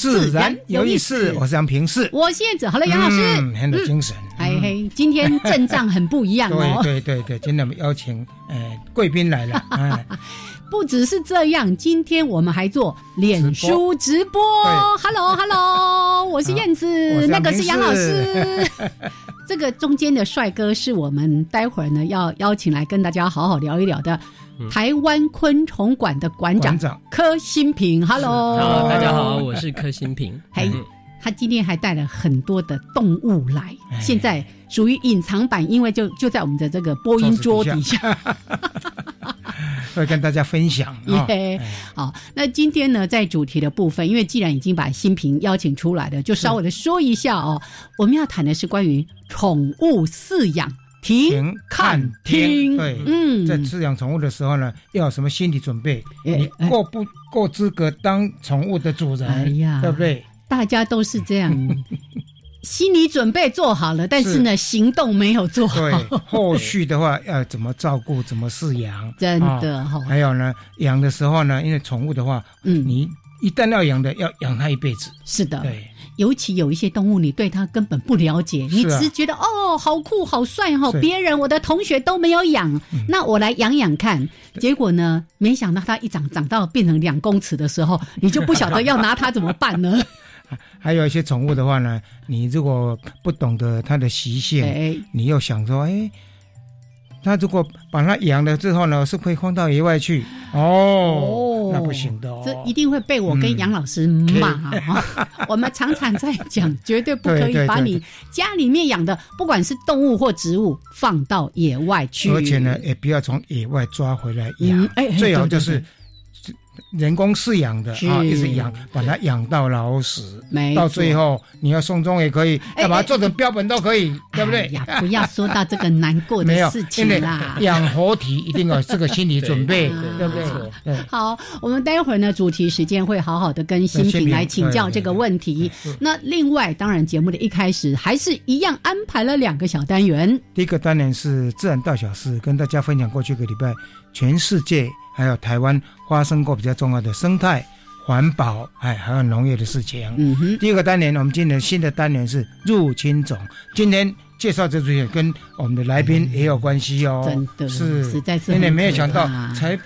自然有意思。我是杨平世，我是燕子。好了，杨老师，很有精神。嘿嘿，今天阵仗很不一样哦。对对对对，今天我们邀请呃贵宾来了。不只是这样，今天我们还做脸书直播。Hello Hello，我是燕子，那个是杨老师。这个中间的帅哥是我们待会儿呢要邀请来跟大家好好聊一聊的。台湾昆虫馆的馆长柯新平，Hello，大家好，我是柯新平。嘿，他今天还带了很多的动物来，现在属于隐藏版，因为就就在我们的这个播音桌底下，会跟大家分享。耶好，那今天呢，在主题的部分，因为既然已经把新平邀请出来了，就稍微的说一下哦，我们要谈的是关于宠物饲养。停看听，对，嗯，在饲养宠物的时候呢，要有什么心理准备？你够不够资格当宠物的主人？哎呀，对不对？大家都是这样，心理准备做好了，但是呢，行动没有做好。对，后续的话要怎么照顾，怎么饲养？真的哈。还有呢，养的时候呢，因为宠物的话，嗯，你一旦要养的，要养它一辈子。是的，对。尤其有一些动物，你对它根本不了解，你只是觉得哦，好酷、好帅哈！别人我的同学都没有养，那我来养养看。结果呢，没想到它一长长到变成两公尺的时候，你就不晓得要拿它怎么办呢？还有一些宠物的话呢，你如果不懂得它的习性，你又想说，哎。那如果把它养了之后呢，是可以放到野外去哦，那不行的，哦这一定会被我跟杨老师骂。我们常常在讲，绝对不可以把你家里面养的，不管是动物或植物，放到野外去。而且呢，也不要从野外抓回来养，最好就是。人工饲养的啊，一直养，把它养到老死，到最后你要送终也可以，要把它做成标本都可以，对不对？呀，不要说到这个难过的事情啦。养活体一定要这个心理准备，对不对？好，我们待会儿呢，主题时间会好好的跟新品来请教这个问题。那另外，当然节目的一开始还是一样安排了两个小单元。第一个单元是自然大小事，跟大家分享过去一个礼拜全世界。还有台湾发生过比较重要的生态、环保，哎，还有农业的事情。嗯哼。第一个单元，我们今年新的单元是入侵种。今天介绍这主也跟我们的来宾也有关系哦。真的是，实在是，真的没有想到，才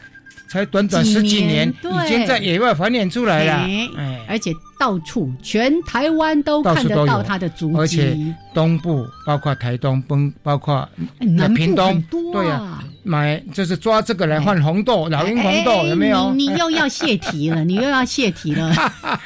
才短短十几年，已经在野外繁衍出来了。哎，而且到处全台湾都看得到它的足迹，而且东部包括台东，崩包括南屏东，对呀。买就是抓这个来换红豆，老鹰红豆有没有？你你又要泄题了，你又要泄题了。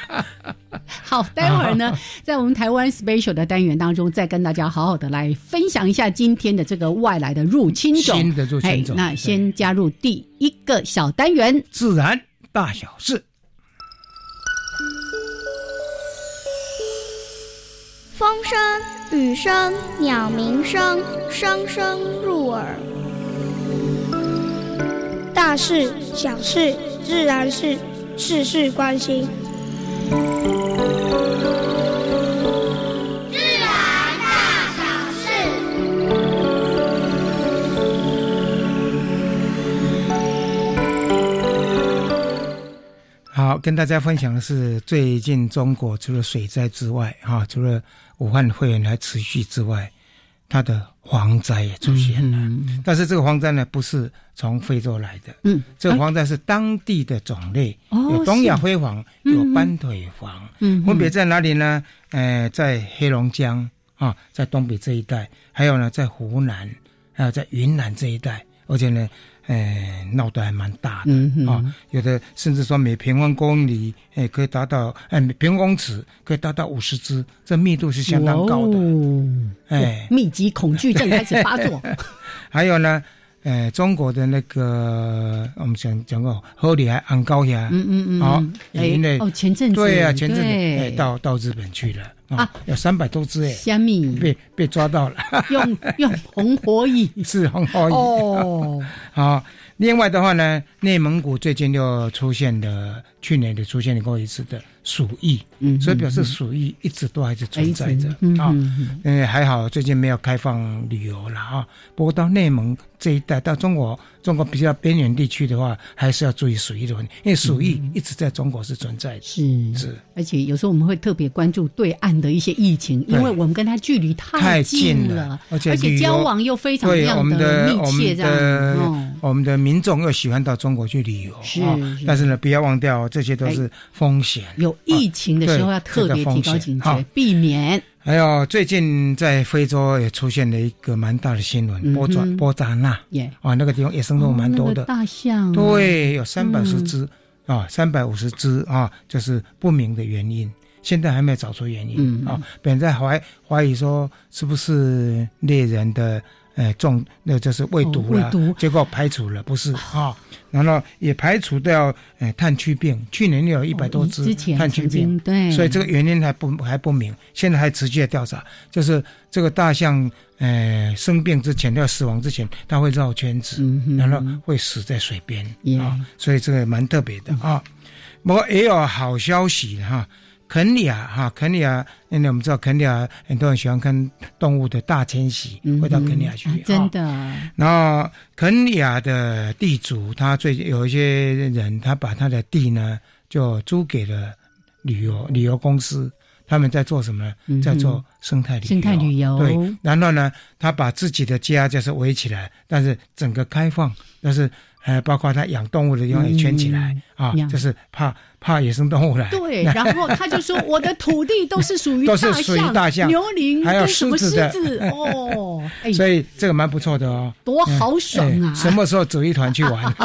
好，待会儿呢，在我们台湾 special 的单元当中，再跟大家好好的来分享一下今天的这个外来的入侵种。新的入侵种。那先加入第一个小单元，自然大小事。风声、雨声、鸟鸣声，声声入耳。大事小事自然是事事关心。好，跟大家分享的是，最近中国除了水灾之外，哈，除了武汉肺炎还持续之外，它的蝗灾也出现了。但是这个蝗灾呢，不是从非洲来的，嗯，这个蝗灾是当地的种类，有东亚灰蝗，有斑腿蝗，嗯，分别在哪里呢？呃，在黑龙江啊，在东北这一带，还有呢，在湖南，还有在云南这一带，而且呢。哎，闹得还蛮大的啊！有的甚至说每平方公里，哎，可以达到哎，平方公尺可以达到五十只，这密度是相当高的。哎，密集恐惧症开始发作。还有呢，呃，中国的那个我们讲讲过，河里还安高呀，嗯嗯嗯，好，因为哦，前阵子。对啊，前阵子哎，到到日本去了。啊，有三百多只哎，虾米？被被抓到了，用用红火蚁。是红火蚁。哦，好。另外的话呢，内蒙古最近又出现了，去年就出现过一次的鼠疫，嗯，所以表示鼠疫一直都还是存在着啊。嗯，还好最近没有开放旅游了啊。不过到内蒙这一带，到中国。中国比较边缘地区的话，还是要注意鼠疫的问题，因为鼠疫一直在中国是存在的。是是，而且有时候我们会特别关注对岸的一些疫情，因为我们跟它距离太近了，而且而且交往又非常非常的密切，这样。我们的民众又喜欢到中国去旅游，是。但是呢，不要忘掉，这些都是风险。有疫情的时候要特别提高警觉，避免。还有最近在非洲也出现了一个蛮大的新闻，波转波扎纳，啊，那个地方野生动物蛮多的，大象，对，有三百十只，啊，三百五十只啊，就是不明的原因，现在还没有找出原因啊，本人在怀怀疑说是不是猎人的。哎，中那就是胃毒了，结果排除了，不是啊，然后也排除掉哎炭疽病，去年有一百多只炭疽病，对，所以这个原因还不还不明，现在还持续调查，就是这个大象哎生病之前要死亡之前，它会绕圈子，然后会死在水边啊，所以这个蛮特别的啊，不过也有好消息哈。肯尼亚哈，肯尼亚，因为我们知道肯尼亚很多人喜欢看动物的大迁徙，会到肯尼亚去。真的。然后肯尼亚的地主，他最有一些人，他把他的地呢，就租给了旅游旅游公司，他们在做什么？在做生态旅游。生态旅游。对。然后呢，他把自己的家就是围起来，但是整个开放，但是。呃，包括他养动物的地方也圈起来啊，就是怕怕野生动物来。对，然后他就说：“我的土地都是属于 都是属于大象、牛羚，还有狮子的哦。”所以这个蛮不错的哦，多豪爽啊！什么时候组一团去玩？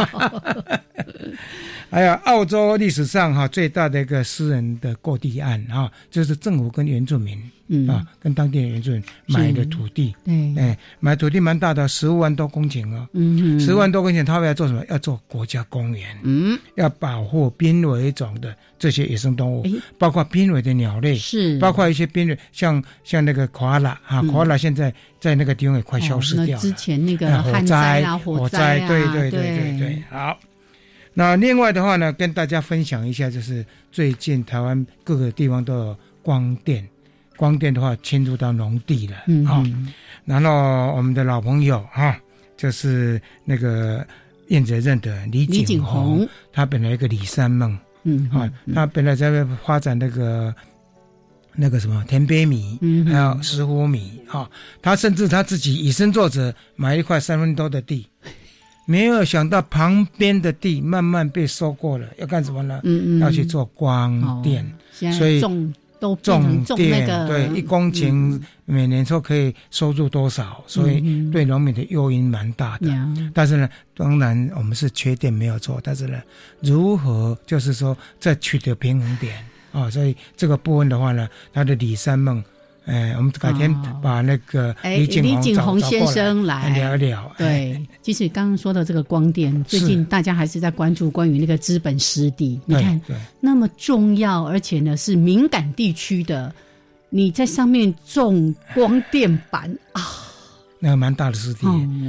还有澳洲历史上哈最大的一个私人的过地案啊，就是政府跟原住民嗯啊，跟当地的原住民买的土地，哎，买土地蛮大的，十五万多公顷哦，嗯，十万多公顷，他们要做什么？要做国家公园，嗯，要保护濒危种的这些野生动物，包括濒危的鸟类，是，包括一些濒危，像像那个夸拉哈，夸拉现在在那个地方也快消失掉了。之前那个火灾啊，火灾，对对对对对，好。那另外的话呢，跟大家分享一下，就是最近台湾各个地方都有光电，光电的话侵入到农地了啊。然后我们的老朋友哈，就是那个燕子认的李景洪，他本来一个李三梦，嗯啊，他本来在发展那个那个什么田杯米，嗯，还有石斛米啊，他甚至他自己以身作则，买一块三分多的地。没有想到旁边的地慢慢被收过了，要干什么呢？嗯嗯，要去做光电，所以种都种电，对，一公顷每年说可以收入多少，所以对农民的诱因蛮大的。但是呢，当然我们是缺点没有错，但是呢，如何就是说在取得平衡点啊？所以这个部分的话呢，他的李三梦。哎，我们改天把那个李景洪先生来聊一聊。对，其实刚刚说的这个光电，最近大家还是在关注关于那个资本湿地。你看，那么重要，而且呢是敏感地区的，你在上面种光电板啊。那个蛮大的湿地，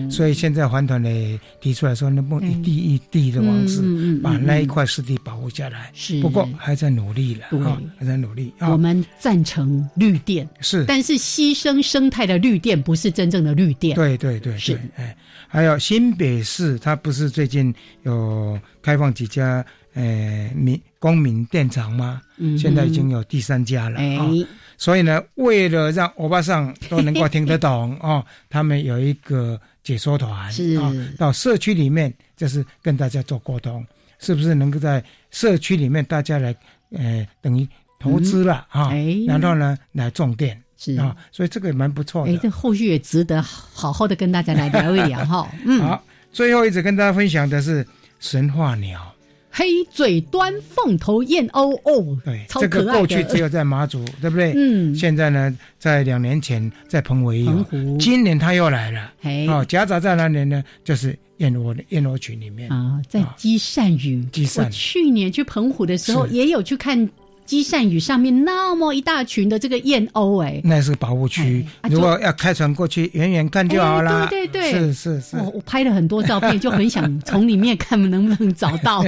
所以现在环团呢提出来说，能不能一地一地的方式把那一块湿地保护下来？是，不过还在努力了，啊，还在努力。我们赞成绿电，是，但是牺牲生态的绿电不是真正的绿电。对对对，是。哎，还有新北市，它不是最近有开放几家呃民公民电厂吗？嗯，现在已经有第三家了啊。所以呢，为了让欧巴桑都能够听得懂 哦，他们有一个解说团啊，到社区里面，就是跟大家做沟通，是不是能够在社区里面大家来，呃，等于投资了啊，然后呢来种电是啊，所以这个也蛮不错的。哎，这后续也值得好好的跟大家来聊一聊哈。嗯，好，最后一直跟大家分享的是神话鸟。黑嘴端凤头燕鸥哦，对，这个过去只有在马祖，对不对？嗯，现在呢，在两年前在澎湖有，今年它又来了。哦，夹杂在哪里呢？就是燕窝的燕窝群里面啊，在积善屿。积善。我去年去澎湖的时候也有去看。积善屿上面那么一大群的这个燕鸥，哎，那是保护区。如果要开船过去，远远看就好了。对对对，是是是。我我拍了很多照片，就很想从里面看能不能找到。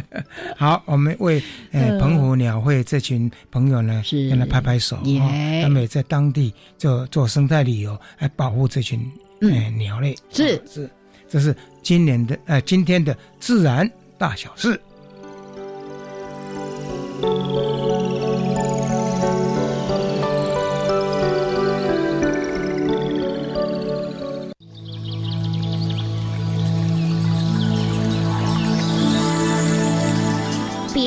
好，我们为呃澎湖鸟会这群朋友呢，跟他拍拍手。他们也在当地做做生态旅游，来保护这群呃鸟类。是是，这是今年的呃今天的自然大小事。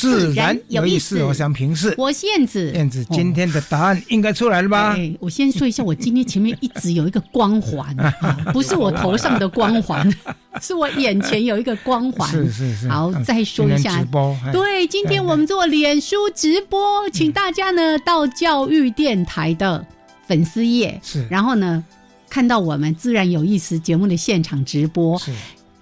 自然有意思，我想平视。我是燕子，燕子今天的答案应该出来了吧？我先说一下，我今天前面一直有一个光环，不是我头上的光环，是我眼前有一个光环。是是是。好，再说一下。直播。对，今天我们做脸书直播，请大家呢到教育电台的粉丝页，是，然后呢看到我们自然有意思节目的现场直播。是。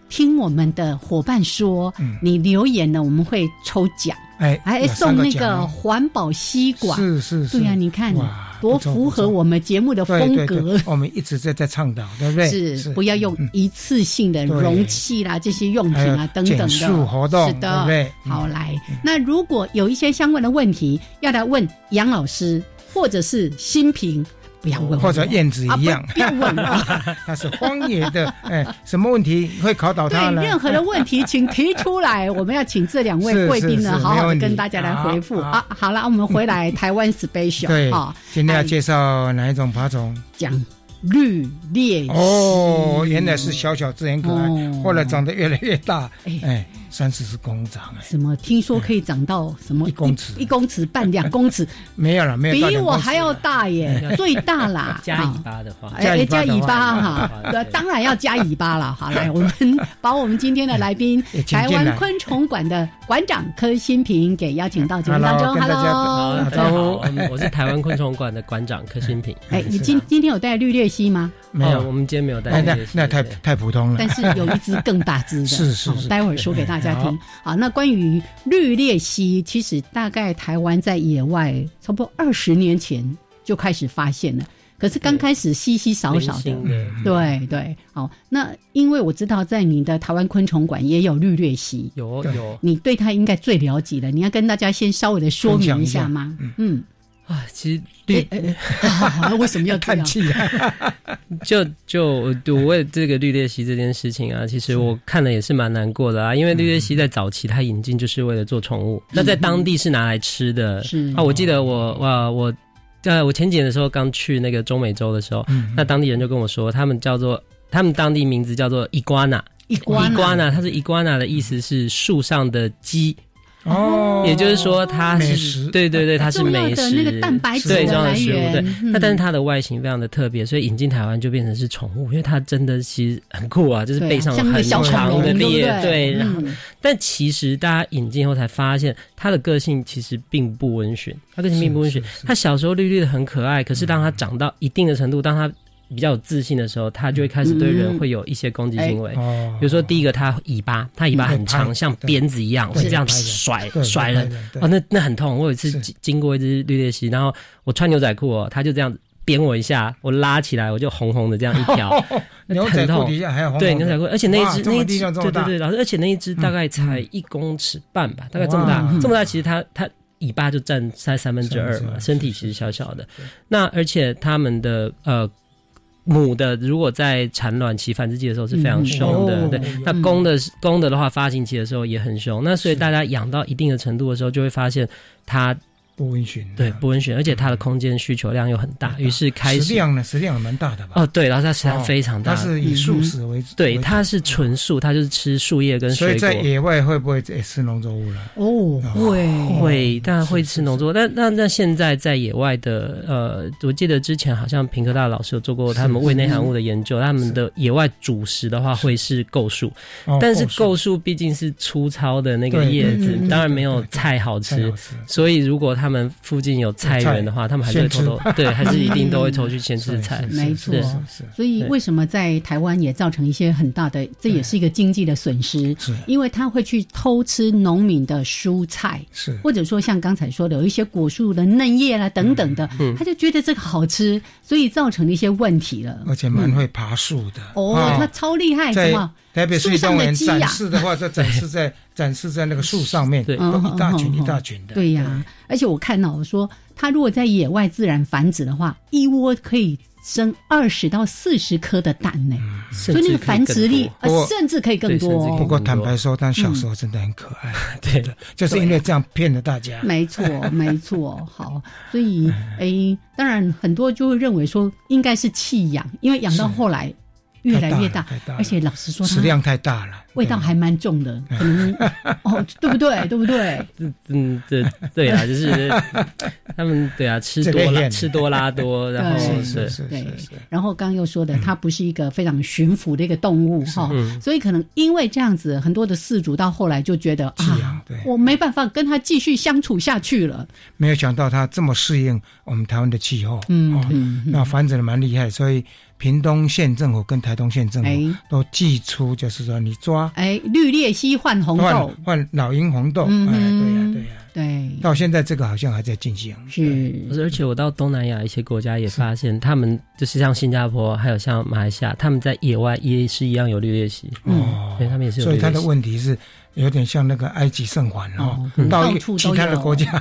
听我们的伙伴说，你留言呢，我们会抽奖，哎，还送那个环保吸管，是是是，对呀，你看多符合我们节目的风格。我们一直在在倡导，对不对？是不要用一次性的容器啦，这些用品啊等等的。活动，是的，对。好来，那如果有一些相关的问题要来问杨老师，或者是新平。不要问，或者燕子一样，不要问了。那是荒野的，哎，什么问题会考倒他呢？任何的问题，请提出来，我们要请这两位 贵宾呢，好好的跟大家来回复啊。好了，我们回来台湾 special 对，今天要介绍哪一种爬虫？讲绿鬣哦，原来是小小只很可爱，后来长得越来越大，哎。三四十公长哎，什么？听说可以长到什么一公尺、一公尺半、两公尺？没有了，没有。比我还要大耶，最大啦！加尾巴的话，哎，加尾巴哈，当然要加尾巴了。好，来，我们把我们今天的来宾，台湾昆虫馆的馆长柯新平给邀请到节目当中。Hello，大家好，我是台湾昆虫馆的馆长柯新平。哎，你今今天有带绿鬣蜥吗？没有，我们今天没有带。那那太太普通了。但是有一只更大只的，是是是，待会儿说给大家听。好，那关于绿鬣蜥，其实大概台湾在野外差不多二十年前就开始发现了，可是刚开始稀稀少少的。对对，好，那因为我知道在你的台湾昆虫馆也有绿鬣蜥，有有，你对它应该最了解的，你要跟大家先稍微的说明一下吗？嗯。啊，其实绿 为什么要叹气 啊？就就我为这个绿鬣蜥这件事情啊，其实我看了也是蛮难过的啊。因为绿鬣蜥在早期它引进就是为了做宠物，那在当地是拿来吃的。是啊，我记得我哇我在我前几年的时候刚去那个中美洲的时候，那当地人就跟我说，他们叫做他们当地名字叫做伊瓜纳，伊瓜纳，它是伊瓜纳的意思是树上的鸡。哦，也就是说它是对对对，它是美食。那个蛋白质对重要的食物对。那但是它的外形非常的特别，所以引进台湾就变成是宠物，因为它真的其实很酷啊，就是背上很长的裂，对。然后，但其实大家引进后才发现，它的个性其实并不温驯，它个性并不温驯。它小时候绿绿的很可爱，可是当它长到一定的程度，当它比较有自信的时候，他就会开始对人会有一些攻击行为。比如说，第一个，它尾巴，它尾巴很长，像鞭子一样，会这样甩甩人。哦，那那很痛。我有一次经过一只绿鬣蜥，然后我穿牛仔裤哦，它就这样鞭我一下，我拉起来，我就红红的这样一条。牛仔裤底下还有红。对，牛仔裤，而且那一只那一只，对对对，老师，而且那一只大概才一公尺半吧，大概这么大，这么大，其实它它。尾巴就占三三分之二嘛，身体其实小小的。那而且它们的呃母的如果在产卵期繁殖期的时候是非常凶的，对。那公的公的的话发情期的时候也很凶。那所以大家养到一定的程度的时候，就会发现它。不温驯，对不温驯，而且它的空间需求量又很大，于是开始食量呢，食量蛮大的吧？哦，对，然后它食量非常大，它是以素食为主，对，它是纯素，它就是吃树叶跟水果。所以在野外会不会也吃农作物了？哦，会。会，当然会吃农作物。但那那现在在野外的，呃，我记得之前好像平科大老师有做过他们胃内含物的研究，他们的野外主食的话会是构树，但是构树。毕竟是粗糙的那个叶子，当然没有菜好吃，所以如果他们附近有菜园的话，他们还是会偷偷对，还是一定都会偷去先吃菜。没错，所以为什么在台湾也造成一些很大的，这也是一个经济的损失。是，因为他会去偷吃农民的蔬菜，是，或者说像刚才说的，有一些果树的嫩叶啦等等的，他就觉得这个好吃，所以造成了一些问题了。而且蛮会爬树的。哦，他超厉害，是吗？台北市动物园展示的话，在展示在 展示在那个树上面，对，都一大群一大群的。对呀，而且我看到说，它如果在野外自然繁殖的话，一窝可以生二十到四十颗的蛋呢，所以那个繁殖力甚至可以更多。不过坦白说，他小时候真的很可爱，对的，就是因为这样骗了大家。没错，没错。好，所以诶，当然很多就会认为说应该是弃养，因为养到后来。越来越大，而且老实说，食量太大了，味道还蛮重的，可能哦，对不对？对不对？嗯，对对啊，就是他们对啊，吃多拉吃多拉多，然后是是是，然后刚刚又说的，它不是一个非常驯服的一个动物哈，所以可能因为这样子，很多的饲主到后来就觉得啊，我没办法跟它继续相处下去了。没有想到它这么适应我们台湾的气候，嗯，那繁殖的蛮厉害，所以。屏东县政府跟台东县政府都寄出，就是说你抓哎绿鬣蜥换红豆，换老鹰红豆，哎，对呀，对呀，对。到现在这个好像还在进行。是，而且我到东南亚一些国家也发现，他们就是像新加坡，还有像马来西亚，他们在野外也是一样有绿叶蜥。哦，所以他们也是。所以他的问题是。有点像那个埃及圣环哦，到其他的国家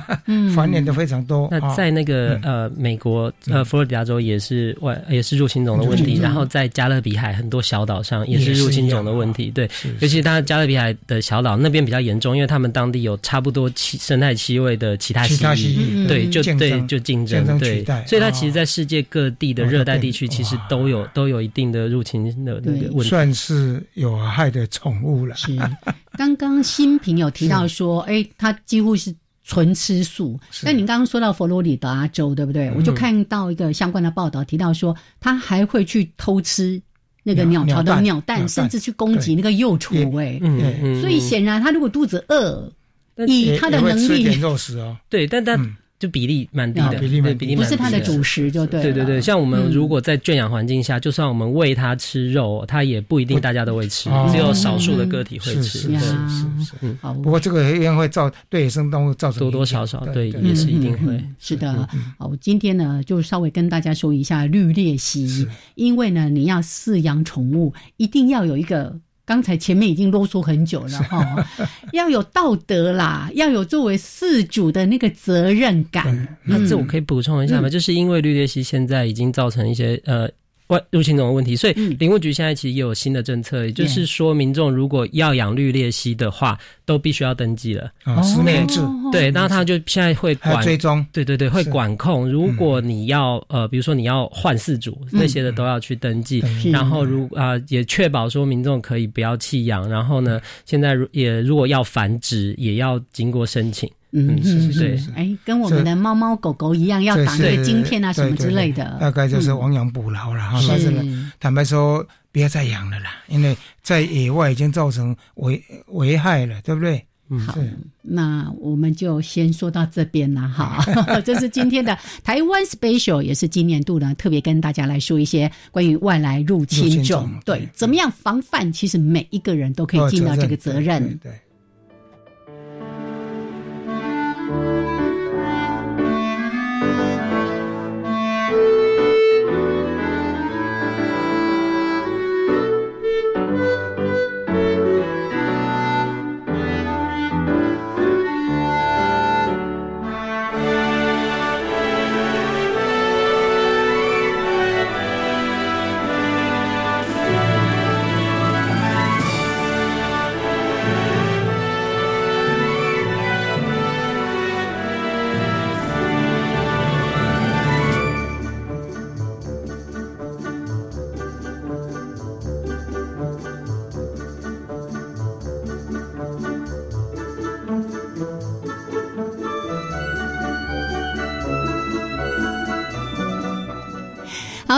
繁衍的非常多。那在那个呃美国呃佛罗里达州也是外也是入侵种的问题，然后在加勒比海很多小岛上也是入侵种的问题。对，尤其他加勒比海的小岛那边比较严重，因为他们当地有差不多七生态气味的其他蜥蜴，对，就对就竞争对，所以它其实，在世界各地的热带地区，其实都有都有一定的入侵的那个问题，算是有害的宠物了。是刚刚。新平有提到说，哎，它几乎是纯吃素。那你刚刚说到佛罗里达州，对不对？我就看到一个相关的报道，提到说他还会去偷吃那个鸟巢的鸟蛋，甚至去攻击那个幼雏。哎，嗯所以显然他如果肚子饿，以它的能力，肉食哦，对，但但。就比例蛮低的，比例蛮低，不是它的主食就对。对对对，像我们如果在圈养环境下，就算我们喂它吃肉，它也不一定大家都会吃，只有少数的个体会吃。是是是。嗯，好。不过这个一样会造对野生动物造成多多少少，对，也是一定会。是的。好，今天呢就稍微跟大家说一下绿鬣蜥，因为呢你要饲养宠物，一定要有一个。刚才前面已经啰嗦很久了哈，要有道德啦，要有作为事主的那个责任感。那这我可以补充一下吗？就是因为绿鬣蜥现在已经造成一些呃。外入侵种的问题，所以林务局现在其实也有新的政策，也就是说，民众如果要养绿鬣蜥的话，都必须要登记了。哦，十年制。对，那他就现在会管追踪，对对对，会管控。如果你要呃，比如说你要换饲主那些的，都要去登记。然后如啊，也确保说民众可以不要弃养。然后呢，现在也如果要繁殖，也要经过申请。嗯，是是是，哎，跟我们的猫猫狗狗一样，要打那个晶片啊什么之类的。大概就是亡羊补牢了哈。但是呢，坦白说，不要再养了啦，因为在野外已经造成危危害了，对不对？好，那我们就先说到这边了哈。这是今天的台湾 special，也是今年度呢特别跟大家来说一些关于外来入侵种，对，怎么样防范？其实每一个人都可以尽到这个责任。对。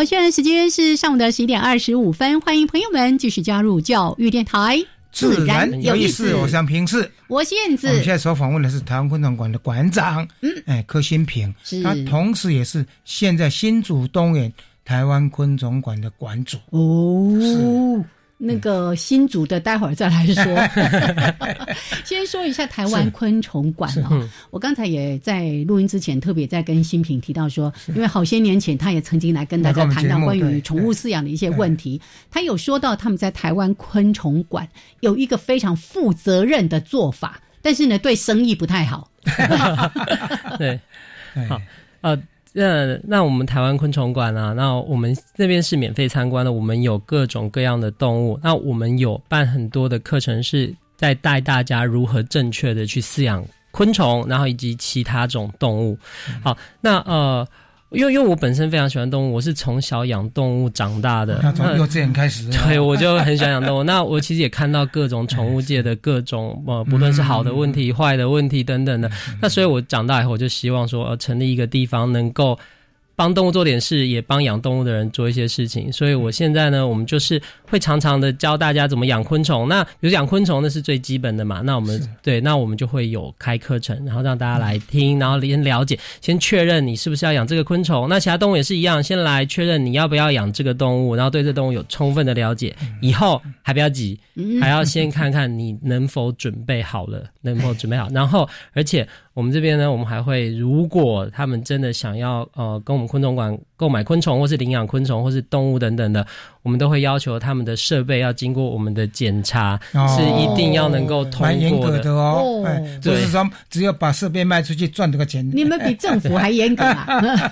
好，现在时间是上午的十一点二十五分，欢迎朋友们继续加入教育电台，自然有意思。我想平视，我是燕子。我们现在所访问的是台湾昆虫馆的馆长，嗯，哎，柯新平，他同时也是现在新竹东园台湾昆虫馆的馆主。哦。那个新竹的，待会儿再来说。先说一下台湾昆虫馆哦。我刚才也在录音之前特别在跟新平提到说，因为好些年前他也曾经来跟大家谈到关于宠物饲养的一些问题。他有说到他们在台湾昆虫馆有一个非常负责任的做法，但是呢，对生意不太好。对，好，呃。那那我们台湾昆虫馆啊，那我们那边是免费参观的。我们有各种各样的动物，那我们有办很多的课程，是在带大家如何正确的去饲养昆虫，然后以及其他种动物。好，那呃。因为因为我本身非常喜欢动物，我是从小养动物长大的，那从幼稚园开始，对，我就很喜欢养动物。那我其实也看到各种宠物界的各种呃，不论是好的问题、坏的问题等等的。那所以我长大以后，我就希望说，呃，成立一个地方能够。帮动物做点事，也帮养动物的人做一些事情。所以我现在呢，我们就是会常常的教大家怎么养昆虫。那比如养昆虫，那是最基本的嘛。那我们对，那我们就会有开课程，然后让大家来听，然后先了解，先确认你是不是要养这个昆虫。那其他动物也是一样，先来确认你要不要养这个动物，然后对这动物有充分的了解。以后还不要急，还要先看看你能否准备好了，能否准备好。然后，而且。我们这边呢，我们还会，如果他们真的想要呃跟我们昆虫馆购买昆虫，或是领养昆虫，或是动物等等的，我们都会要求他们的设备要经过我们的检查，是一定要能够通过的哦。不是说只有把设备卖出去赚这个钱，你们比政府还严格啊！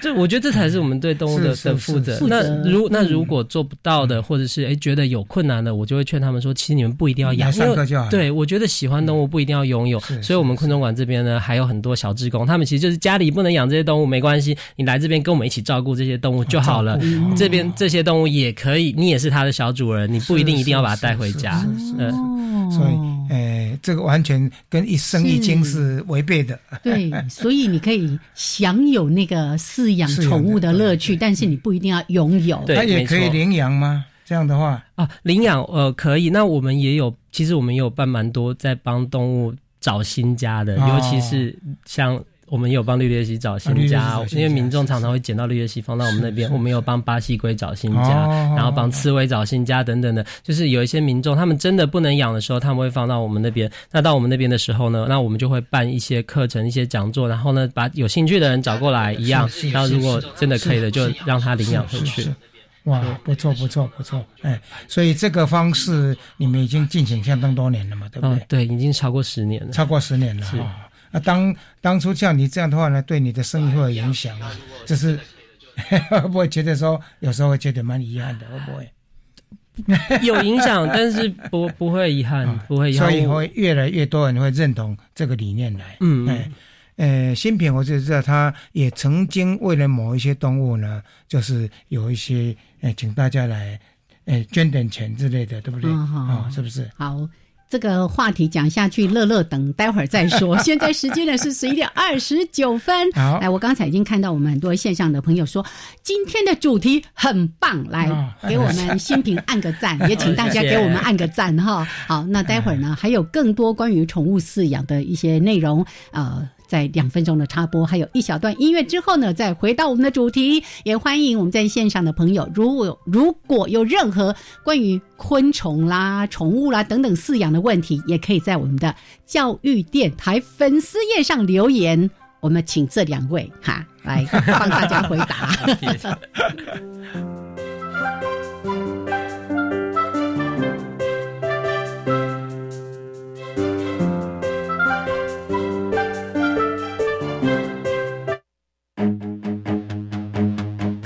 这我觉得这才是我们对动物的的负责。那如那如果做不到的，或者是哎觉得有困难的，我就会劝他们说，其实你们不一定要养，因为对我觉得喜欢动物不一定要拥有。所以，我们昆虫馆这边呢，还有很多小职工，他们其实就是家里不能养这些动物没关系，你来这边跟我们一起照顾这些动物就好了。这边这些动物也可以，你也是它的小主人，你不一定一定要把它带回家。嗯，所以。哎，这个完全跟一生一经是违背的。对，所以你可以享有那个饲养宠物的乐趣，但是你不一定要拥有。它也可以领养吗？这样的话啊，领养呃可以。那我们也有，其实我们也有办蛮多在帮动物找新家的，尤其是像。我们有帮绿鬣蜥找新家，因为民众常常会捡到绿鬣蜥放到我们那边。我们有帮巴西龟找新家，然后帮刺猬找新家等等的。就是有一些民众，他们真的不能养的时候，他们会放到我们那边。那到我们那边的时候呢，那我们就会办一些课程、一些讲座，然后呢，把有兴趣的人找过来一样。然后如果真的可以的，就让他领养回去。哇，不错不错不错，哎，所以这个方式你们已经进行相当多年了嘛，对不对？对，已经超过十年了。超过十年了哈。那当当初像你这样的话呢，对你的生意会有影响啊？就是会不会觉得说，有时候会觉得蛮遗憾的，会不会？有影响，但是不不会遗憾，不会遗憾。所以会越来越多人会认同这个理念来。嗯，哎，呃，新品我就知道，他也曾经为了某一些动物呢，就是有一些，哎，请大家来，哎，捐点钱之类的，对不对？啊，是不是？好。这个话题讲下去，乐乐等待会儿再说。现在时间呢是十一点二十九分。好，来，我刚才已经看到我们很多线上的朋友说今天的主题很棒，来给我们新平按个赞，也请大家给我们按个赞哈。好，那待会儿呢还有更多关于宠物饲养的一些内容，呃。在两分钟的插播，还有一小段音乐之后呢，再回到我们的主题。也欢迎我们在线上的朋友，如果如果有任何关于昆虫啦、宠物啦等等饲养的问题，也可以在我们的教育电台粉丝页上留言。我们请这两位哈来帮大家回答。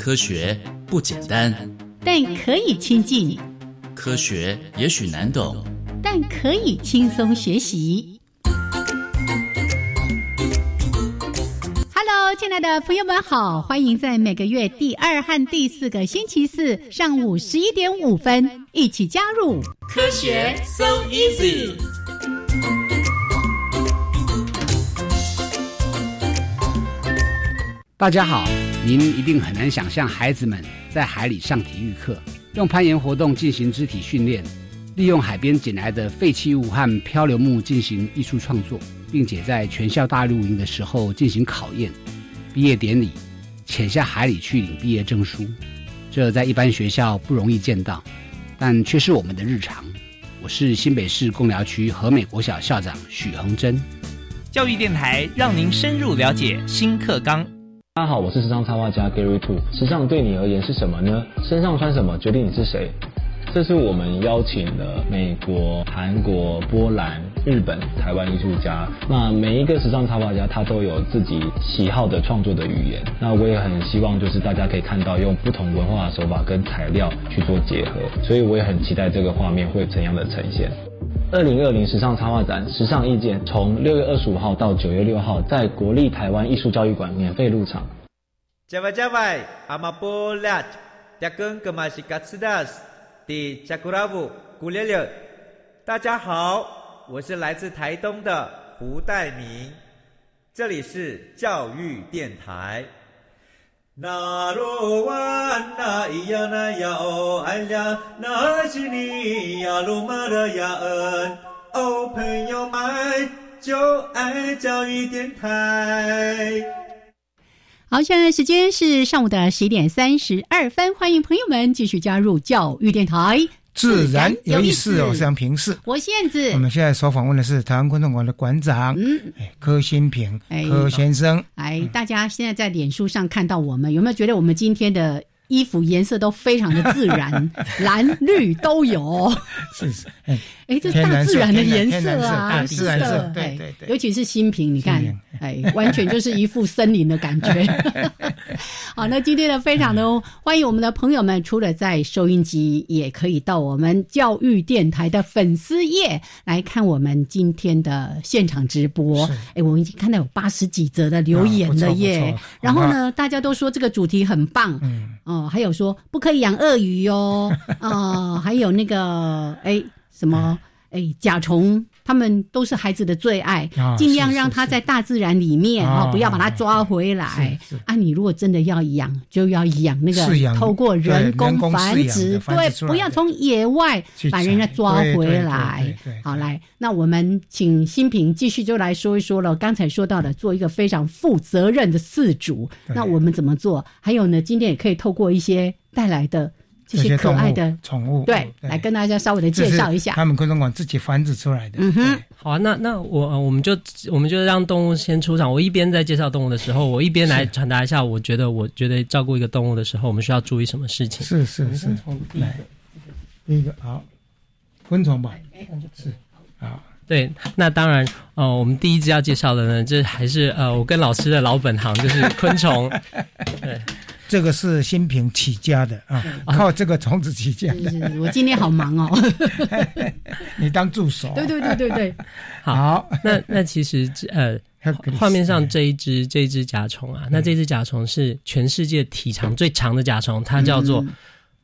科学不简单，但可以亲近；科学也许难懂，但可以轻松学习。Hello，亲爱的朋友们好，欢迎在每个月第二和第四个星期四上午十一点五分一起加入科学 So Easy。大家好。您一定很难想象，孩子们在海里上体育课，用攀岩活动进行肢体训练，利用海边捡来的废弃物和漂流木进行艺术创作，并且在全校大露营的时候进行考验、毕业典礼，潜下海里去领毕业证书。这在一般学校不容易见到，但却是我们的日常。我是新北市贡寮区和美国小校长许恒珍。教育电台让您深入了解新课纲。大家好，我是时尚插画家 Gary Two。时尚对你而言是什么呢？身上穿什么决定你是谁。这是我们邀请了美国、韩国、波兰、日本、台湾艺术家。那每一个时尚插画家，他都有自己喜好的创作的语言。那我也很希望，就是大家可以看到用不同文化的手法跟材料去做结合。所以我也很期待这个画面会怎样的呈现。二零二零时尚插画展《时尚意见》从六月二十五号到九月六号，在国立台湾艺术教育馆免费入场。加外加外，阿玛波拉，扎根格玛西卡斯达斯，迪加古拉布古列列。大家好，我是来自台东的胡代明，这里是教育电台。那罗哇那咿呀那呀哦哎呀，那是你呀鲁玛的呀恩哦，朋友们就爱教育电台。好，现在时间是上午的十一点三十二分，欢迎朋友们继续加入教育电台。自然有意思哦，这样平视。我燕子。我们现在所访问的是台湾昆虫馆的馆长，嗯，柯新平，柯先生。哎，大家现在在脸书上看到我们，有没有觉得我们今天的？衣服颜色都非常的自然，蓝绿都有。是是，哎哎，这大自然的颜色啊，大自然色，对对对。尤其是新品，你看，哎，完全就是一副森林的感觉。好，那今天呢，非常的欢迎我们的朋友们，除了在收音机，也可以到我们教育电台的粉丝页来看我们今天的现场直播。哎，我们已经看到有八十几则的留言了耶。然后呢，大家都说这个主题很棒。嗯。哦，哦还有说不可以养鳄鱼哟，啊，还有那个哎什么哎甲虫。他们都是孩子的最爱，尽量让他在大自然里面啊，不要把他抓回来。啊，你如果真的要养，就要养那个透过人工繁殖，对，不要从野外把人家抓回来。好，来，那我们请新平继续就来说一说了。刚才说到的，做一个非常负责任的饲主，那我们怎么做？还有呢，今天也可以透过一些带来的。这些可爱的宠物，对，来跟大家稍微的介绍一下。他们昆虫馆自己繁殖出来的。嗯哼，好啊，那那我我们就我们就让动物先出场。我一边在介绍动物的时候，我一边来传达一下，我觉得我觉得照顾一个动物的时候，我们需要注意什么事情？是是是。来，第一个好，昆虫吧。是啊，对，那当然，呃，我们第一只要介绍的呢，这还是呃，我跟老师的老本行，就是昆虫。对。这个是新品起家的啊，靠这个虫子起家的。我今天好忙哦，你当助手。对对对对对，好。那那其实呃，画面上这一只这一只甲虫啊，那这只甲虫是全世界体长最长的甲虫，它叫做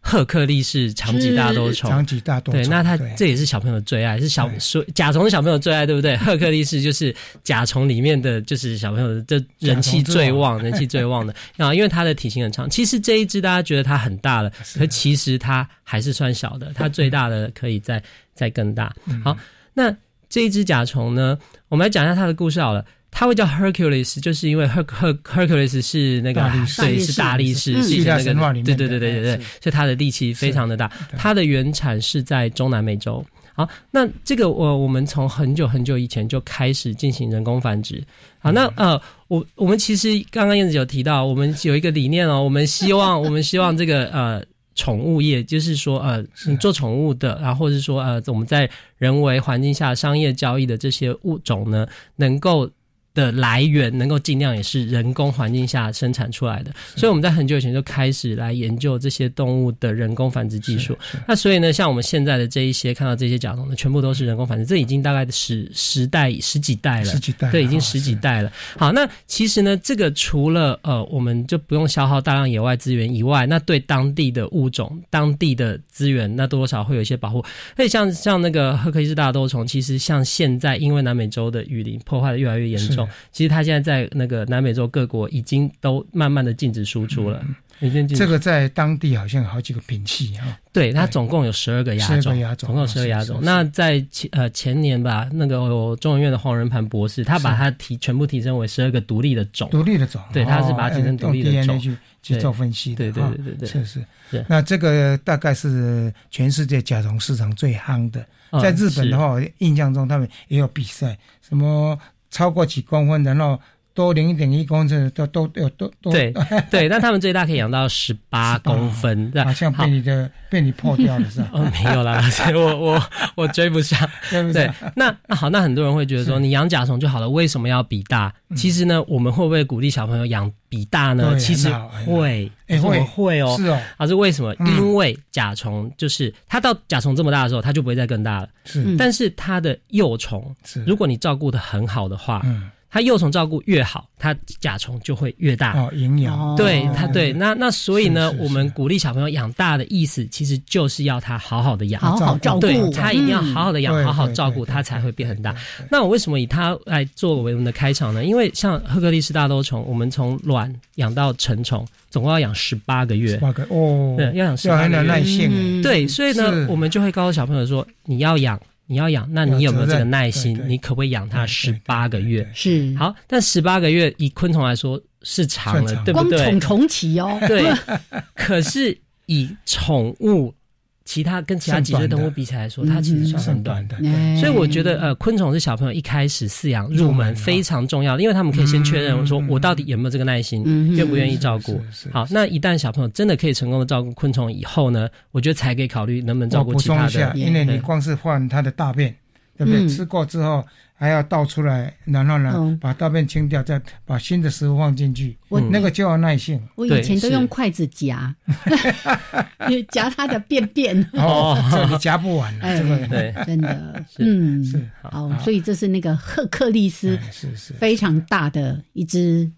赫克利是长棘大兜虫，长棘大兜对，那它这也是小朋友最爱，是小说甲虫是小朋友最爱，对不对？赫克利是就是甲虫里面的就是小朋友的人气最旺，人气最旺的 啊，因为它的体型很长。其实这一只大家觉得它很大了，可其实它还是算小的，它最大的可以再再更大。好，那这一只甲虫呢，我们来讲一下它的故事好了。它会叫 Hercules，就是因为 Her Her Hercules 是那个对是大力士，是那个对对对对对对，所以它的力气非常的大。它的原产是在中南美洲。好，那这个我我们从很久很久以前就开始进行人工繁殖。好，那呃，我我们其实刚刚燕子有提到，我们有一个理念哦，我们希望 我们希望这个呃宠物业，就是说呃你做宠物的，然后或者说呃我们在人为环境下商业交易的这些物种呢，能够。的来源能够尽量也是人工环境下生产出来的，所以我们在很久以前就开始来研究这些动物的人工繁殖技术。那所以呢，像我们现在的这一些看到这些甲虫呢，全部都是人工繁殖，这已经大概十十代十几代了，十几代，对，已经十几代了。好，那其实呢，这个除了呃，我们就不用消耗大量野外资源以外，那对当地的物种、当地的资源，那多少会有一些保护。所以像像那个赫克利斯大兜虫，其实像现在因为南美洲的雨林破坏的越来越严重。其实它现在在那个南美洲各国已经都慢慢的禁止输出了。已经这个在当地好像有好几个品系哈。对，它总共有十二个亚种，总共十二个亚种。那在前呃前年吧，那个中文院的黄仁盘博士，他把它提全部提升为十二个独立的种。独立的种。对，他是把它提升独立的种去去做分析的。对对对对对，是是。那这个大概是全世界甲虫市场最夯的。在日本的话，我印象中他们也有比赛，什么。超过几公分，然后多零点一公分，都都有都都对对，但他们最大可以养到十八公分，好像被你的被你破掉了是吧？哦，没有啦，我我我追不上。对，那那好，那很多人会觉得说，你养甲虫就好了，为什么要比大？其实呢，我们会不会鼓励小朋友养比大呢？其实会，会会哦，是哦。啊，是为什么？因为甲虫就是它到甲虫这么大的时候，它就不会再更大了。是，但是它的幼虫，如果你照顾的很好的话，嗯。它幼虫照顾越好，它甲虫就会越大。哦，营养。对它对，那那所以呢，我们鼓励小朋友养大的意思，其实就是要他好好的养，好好照顾。对，他一定要好好的养，好好照顾，它才会变很大。那我为什么以它来作为我们的开场呢？因为像赫克利斯大兜虫，我们从卵养到成虫，总共要养十八个月。十八个哦，对，要养十八个月，耐性。对，所以呢，我们就会告诉小朋友说，你要养。你要养，那你有没有这个耐心？你可不可以养它十八个月？是好，但十八个月以昆虫来说是长了，对不对？光虫虫期哦，对。可是以宠物。其他跟其他脊椎动物比起来说，它其实算很短的，所以我觉得呃，昆虫是小朋友一开始饲养入门非常重要的，因为他们可以先确认说，我到底有没有这个耐心，愿不愿意照顾。好，那一旦小朋友真的可以成功的照顾昆虫以后呢，我觉得才可以考虑能不能照顾其他的。因为你光是换它的大便，对不对？吃过之后。还要倒出来，然后呢，把大便清掉，再把新的食物放进去。我那个就要耐性。我以前都用筷子夹，夹它的便便。哦，这个夹不完了，这个。对，真的，嗯，是好，所以这是那个赫克利斯，是是。非常大的一只。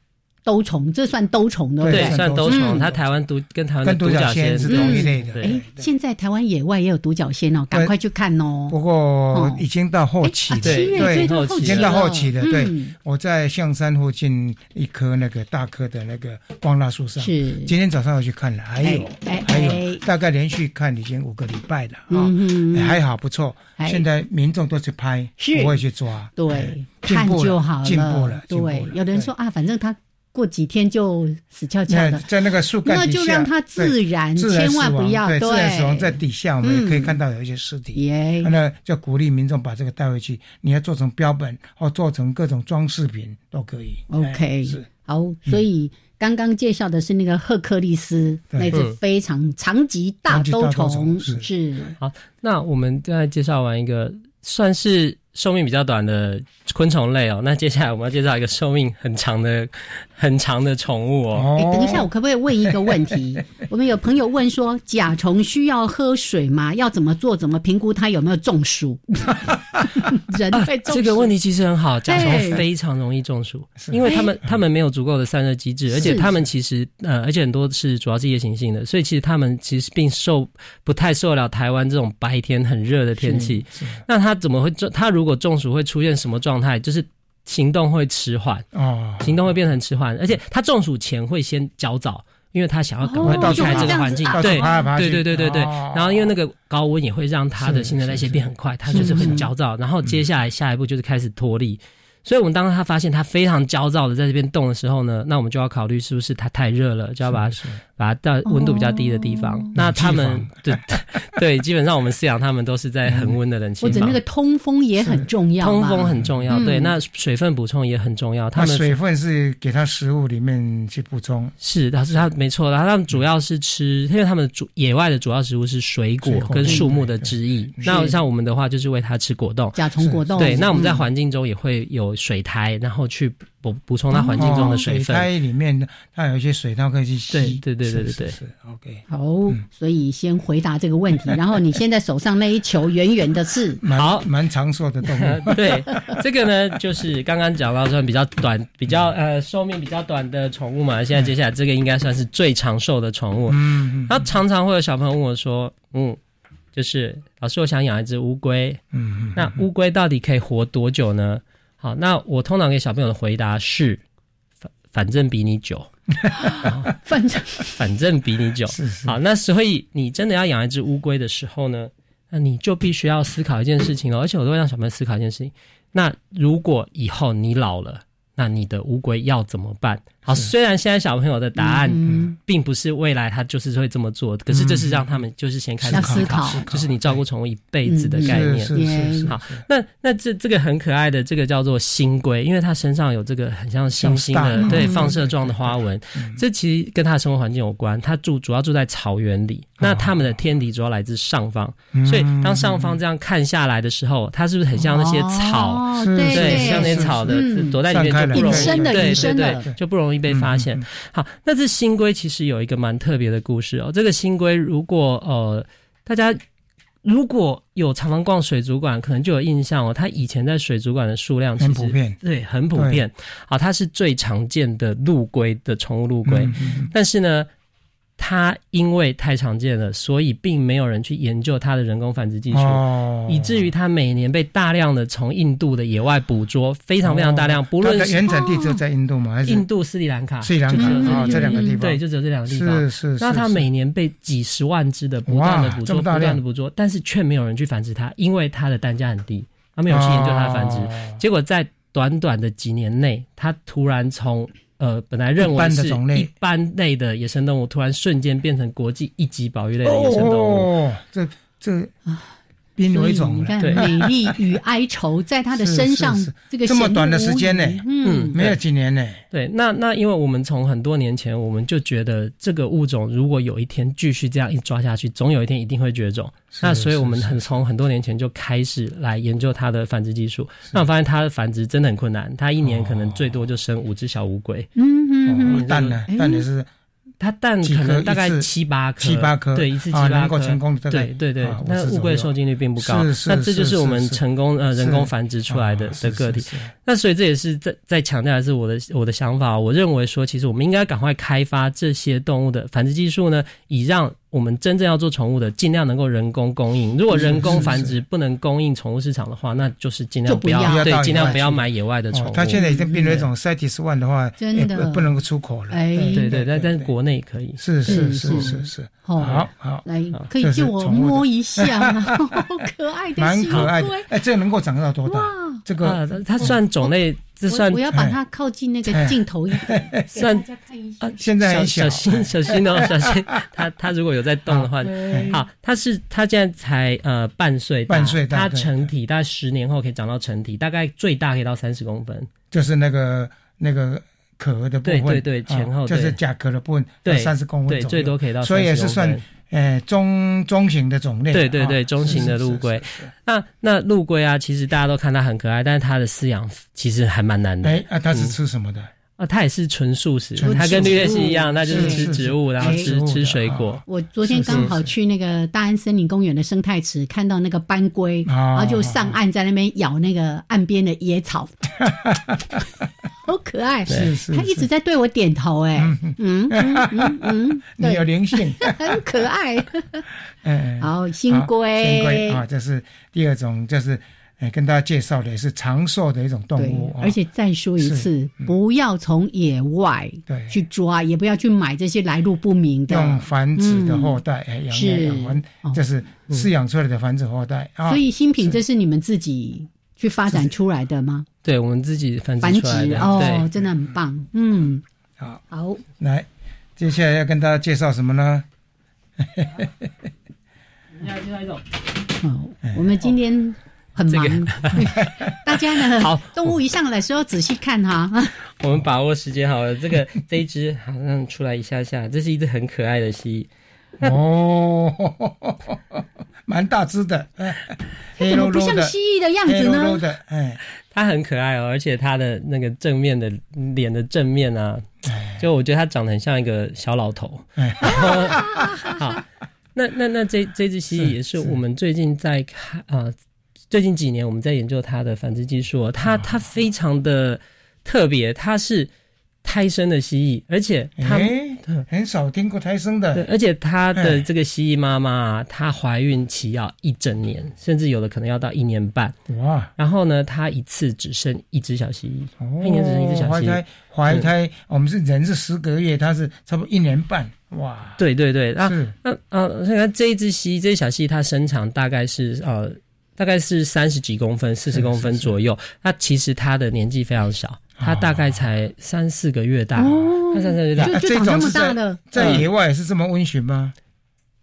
兜虫，这算兜虫的对，算兜虫。它台湾独跟台湾的独角仙是同一类的。哎，现在台湾野外也有独角仙哦，赶快去看哦。不过已经到后期的，对，已经到后期了。对，我在象山附近一棵那个大棵的那个光蜡树上，是今天早上我去看了，还有还有大概连续看已经五个礼拜了啊，还好不错。现在民众都去拍，不会去抓，对，看就好了，进步了。对，有的人说啊，反正他。过几天就死翘翘的，在那个树干底下，那就让它自然，千万不要对自然死亡在底下，我们也可以看到有一些尸体。那就鼓励民众把这个带回去，你要做成标本或做成各种装饰品都可以。OK，好，所以刚刚介绍的是那个赫克利斯，那只非常长棘大兜虫，是是。好，那我们刚才介绍完一个，算是。寿命比较短的昆虫类哦，那接下来我们要介绍一个寿命很长的、很长的宠物哦。哎，等一下，我可不可以问一个问题？我们有朋友问说，甲虫需要喝水吗？要怎么做？怎么评估它有没有中暑？人被中暑？这个问题其实很好，甲虫非常容易中暑，因为他们他们没有足够的散热机制，而且他们其实呃，而且很多是主要是夜行性的，所以其实他们其实并受不太受得了台湾这种白天很热的天气。那他怎么会中？他如如果中暑会出现什么状态？就是行动会迟缓哦，行动会变成迟缓，而且他中暑前会先焦躁，因为他想要赶快离开这个环境。对对对对对对。然后因为那个高温也会让他的新陈代谢变很快，他就是很焦躁。然后接下来下一步就是开始脱力。所以，我们当他发现他非常焦躁的在这边动的时候呢，那我们就要考虑是不是他太热了，就要把把它到温度比较低的地方。那他们对 对，基本上我们饲养他们都是在恒温的冷气房。或者那个通风也很重要，通风很重要。对，那水分补充也很重要。他们水分是给它食物里面去补充。是，它是它没错。然后他们主要是吃，因为它们主野外的主要食物是水果跟树木的汁液。那像我们的话，就是喂它吃果冻，甲虫果冻。对，那我们在环境中也会有。水苔，然后去补补充它环境中的水分。水苔里面它有一些水，它可以去吸。对对对对对对。OK。好，所以先回答这个问题。然后你现在手上那一球圆圆的是好蛮长寿的动物。对，这个呢就是刚刚讲到算比较短、比较呃寿命比较短的宠物嘛。现在接下来这个应该算是最长寿的宠物。嗯。嗯。那常常会有小朋友问我说：“嗯，就是老师，我想养一只乌龟。嗯嗯，那乌龟到底可以活多久呢？”好，那我通常给小朋友的回答是，反反正比你久，反正反正比你久。好，那所以你真的要养一只乌龟的时候呢，那你就必须要思考一件事情了。而且我都会让小朋友思考一件事情：那如果以后你老了，那你的乌龟要怎么办？好，虽然现在小朋友的答案并不是未来他就是会这么做，可是这是让他们就是先开始思考，就是你照顾宠物一辈子的概念。好，那那这这个很可爱的这个叫做星龟，因为它身上有这个很像星星的对放射状的花纹，这其实跟它的生活环境有关。它住主要住在草原里，那它们的天敌主要来自上方，所以当上方这样看下来的时候，它是不是很像那些草？对，像那些草的躲在里面就不容易，对对对，就不容易。被发现，好，那这新规其实有一个蛮特别的故事哦。这个新规，如果呃大家如果有常常逛水族馆，可能就有印象哦。它以前在水族馆的数量很普遍，对，很普遍。好，它是最常见的陆龟的宠物陆龟，但是呢。它因为太常见了，所以并没有人去研究它的人工繁殖技术，以至于它每年被大量的从印度的野外捕捉，非常非常大量。不论原产地只有在印度吗？还是印度、斯里兰卡、斯里兰卡这两个地方？对，就只有这两个地方。是是。那它每年被几十万只的不断的捕捉，不断的捕捉，但是却没有人去繁殖它，因为它的单价很低，他没有去研究它的繁殖。结果在短短的几年内，它突然从呃，本来认为是一般类的野生动物，突然瞬间变成国际一级保育类的野生动物。哦，这这啊，濒危种。你看，美丽与哀愁在他的 身上，这个这么短的时间呢？嗯，没有几年呢。对，那那因为我们从很多年前我们就觉得这个物种如果有一天继续这样一抓下去，总有一天一定会绝种。那所以我们很从很多年前就开始来研究它的繁殖技术。那我发现它的繁殖真的很困难，它一年可能最多就生五只小乌龟。嗯嗯，蛋呢？蛋也是。它蛋可能大概七八颗，七八颗，对，一次七八颗，能够成功的，对对对。那乌龟受精率并不高，那这就是我们成功呃人工繁殖出来的的个体。那所以这也是在在强调的是我的我的想法，我认为说，其实我们应该赶快开发这些动物的繁殖技术呢，以让。我们真正要做宠物的，尽量能够人工供应。如果人工繁殖不能供应宠物市场的话，那就是尽量不要对，尽量不要买野外的宠物。它现在已经变成一种 CITES ONE 的话，真的不能够出口了。哎，对对，但但是国内可以。是是是是是。好好来，可以借我摸一下，好可爱的，蛮可爱的。哎，这个能够长到多大？这个它算种类。这算我要把它靠近那个镜头一点，算啊，现在小心小心哦，小心它它 如果有在动的话，好，它是它现在才呃半岁，半岁，它成体大概十年后可以长到成体，大概最大可以到三十公分，就是那个那个壳的部分，对对对，前后就是甲壳的部分，对三十公分，对最多可以到，所以也是算。呃，中中型的种类。对对对，中型的陆龟。那那陆龟啊，其实大家都看它很可爱，但是它的饲养其实还蛮难的。哎，啊，它是吃什么的？啊，它也是纯素食，它跟绿叶蜥一样，那就是吃植物，然后吃吃水果。我昨天刚好去那个大安森林公园的生态池，看到那个斑龟，然后就上岸在那边咬那个岸边的野草，好可爱。是是，他一直在对我点头，哎，嗯嗯嗯，你有灵性，很可爱。嗯，好，新龟，新龟啊，这是第二种，就是。哎，跟大家介绍的也是长寿的一种动物，而且再说一次，不要从野外对去抓，也不要去买这些来路不明的，用繁殖的后代哎养养繁，这是饲养出来的繁殖后代。所以新品这是你们自己去发展出来的吗？对，我们自己繁殖出来的哦，真的很棒。嗯，好，好，来，接下来要跟大家介绍什么呢？你要介绍一种，哦，我们今天。很忙，大家呢？好，动物一上来的时候仔细看哈。我们把握时间好了，这个这一只好像出来一下下，这是一只很可爱的蜥蜴。哦，蛮大只的，怎么不像蜥蜴的样子呢？哎，它很可爱哦，而且它的那个正面的脸的正面啊，就我觉得它长得很像一个小老头。好，那那那这这只蜥蜴也是我们最近在看啊。最近几年，我们在研究它的繁殖技术。它它非常的特别，它是胎生的蜥蜴，而且它 很少听过胎生的。而且它的这个蜥蜴妈妈，她怀孕期要一整年，甚至有的可能要到一年半。哇！然后呢，它一次只生一只小蜥蜴，一年只生一只小蜥蜴。怀胎，我们是人是十个月，它是差不多一年半。哇！对对对，那那啊，你看这一只蜥，这小蜥它身长大概是呃。大概是三十几公分，四十公分左右。那其实它的年纪非常小，它大概才三四个月大，它三四个月大，就长这么大的，在野外是这么温驯吗？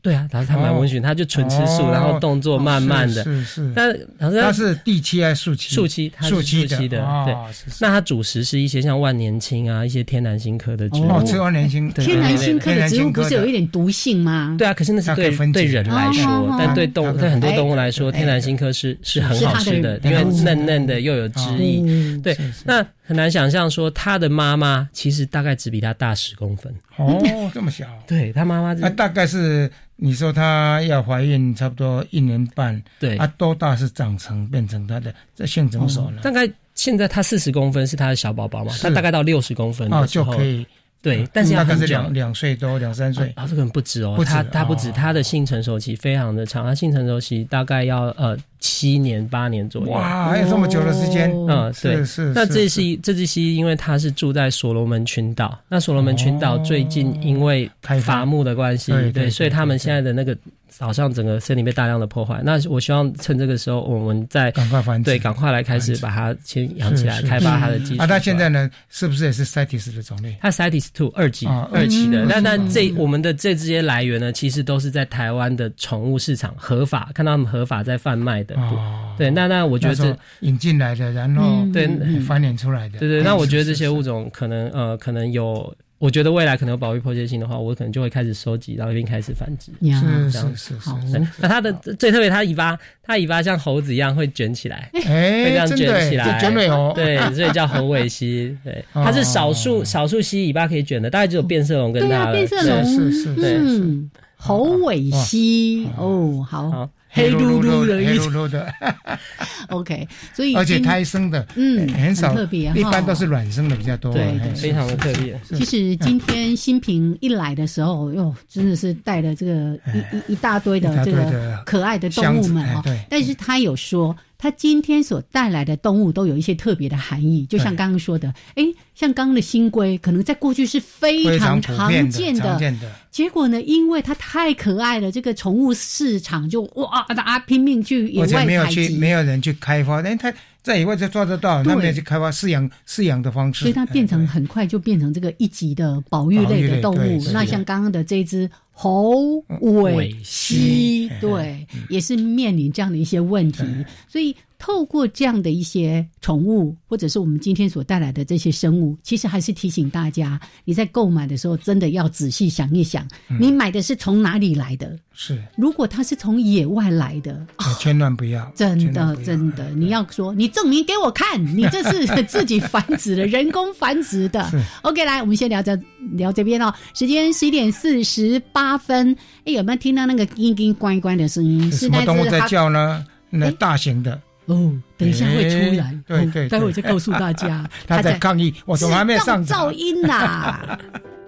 对啊，它它蛮温驯，它就纯吃素，然后动作慢慢的。是是。但它是地栖还是树栖？树栖，树栖的。对。那它主食是一些像万年青啊，一些天南星科的植物。哦，吃万年青。天南星科的植物不是有一点毒性吗？对啊，可是那是对对人来说，但对动物对很多动物来说，天南星科是是很好吃的，因为嫩嫩的又有汁液。对。那很难想象说，他的妈妈其实大概只比他大十公分。哦，这么小。对，他妈妈。它大概是。你说她要怀孕差不多一年半，对，啊多大是长成变成她的这性成熟呢？大概现在她四十公分是她的小宝宝嘛？她大概到六十公分哦就可以。对，但是大概是两两岁多，两三岁啊，这个不止哦，他他不止，他的性成熟期非常的长，他性成熟期大概要呃七年八年左右。哇，还有这么久的时间？嗯，对，是。那这是这只蜥蜴，因为它是住在所罗门群岛，那所罗门群岛最近因为伐木的关系，对，所以他们现在的那个。好像整个森林被大量的破坏，那我希望趁这个时候，我们再赶快繁殖，对，赶快来开始把它先养起来，开发它的基础。啊，那现在呢，是不是也是 CITES 的种类？它 CITES two 二级，二级的。那那这我们的这这些来源呢，其实都是在台湾的宠物市场合法，看到他们合法在贩卖的。哦，对，那那我觉得这引进来的，然后对繁衍出来的。对对，那我觉得这些物种可能呃，可能有。我觉得未来可能有保育迫切性的话，我可能就会开始收集，然后并开始繁殖。是是是是。那它的最特别，它尾巴，它尾巴像猴子一样会卷起来，会这样卷起来，卷尾哦。对，所以叫猴尾蜥。对，它是少数少数蜥尾巴可以卷的，大概只有变色龙跟它。变色龙是是是。猴尾蜥哦，好。黑噜噜的，黑噜噜的，OK，所以而且胎生的，嗯，很少，特别，一般都是卵生的比较多，对，非常的特别。其实今天新平一来的时候，哟，真的是带了这个一一一大堆的这个可爱的动物们哦，但是他有说。它今天所带来的动物都有一些特别的含义，就像刚刚说的，哎，像刚刚的新龟，可能在过去是非常常见的，结果呢，因为它太可爱了，这个宠物市场就哇，大家拼命去野外没有去，没有人去开发，但它。在野外就抓得到，那边去开发饲养饲养的方式，所以它变成很快就变成这个一级的保育类的动物。那像刚刚的这只猴尾蜥，对，也是面临这样的一些问题。所以透过这样的一些宠物，或者是我们今天所带来的这些生物，其实还是提醒大家，你在购买的时候真的要仔细想一想，你买的是从哪里来的？是，如果它是从野外来的，千万不要，真的真的，你要说你证明给我看，你这是自己繁殖的，人工繁殖的。OK，来，我们先聊这聊这边哦。时间十一点四十八分，哎，有没有听到那个叮叮关关的声音？是什么动物在叫呢？那大型的。哦，等一下会出来，对对，待会再告诉大家。他在抗议，我怎么还没上噪音呐？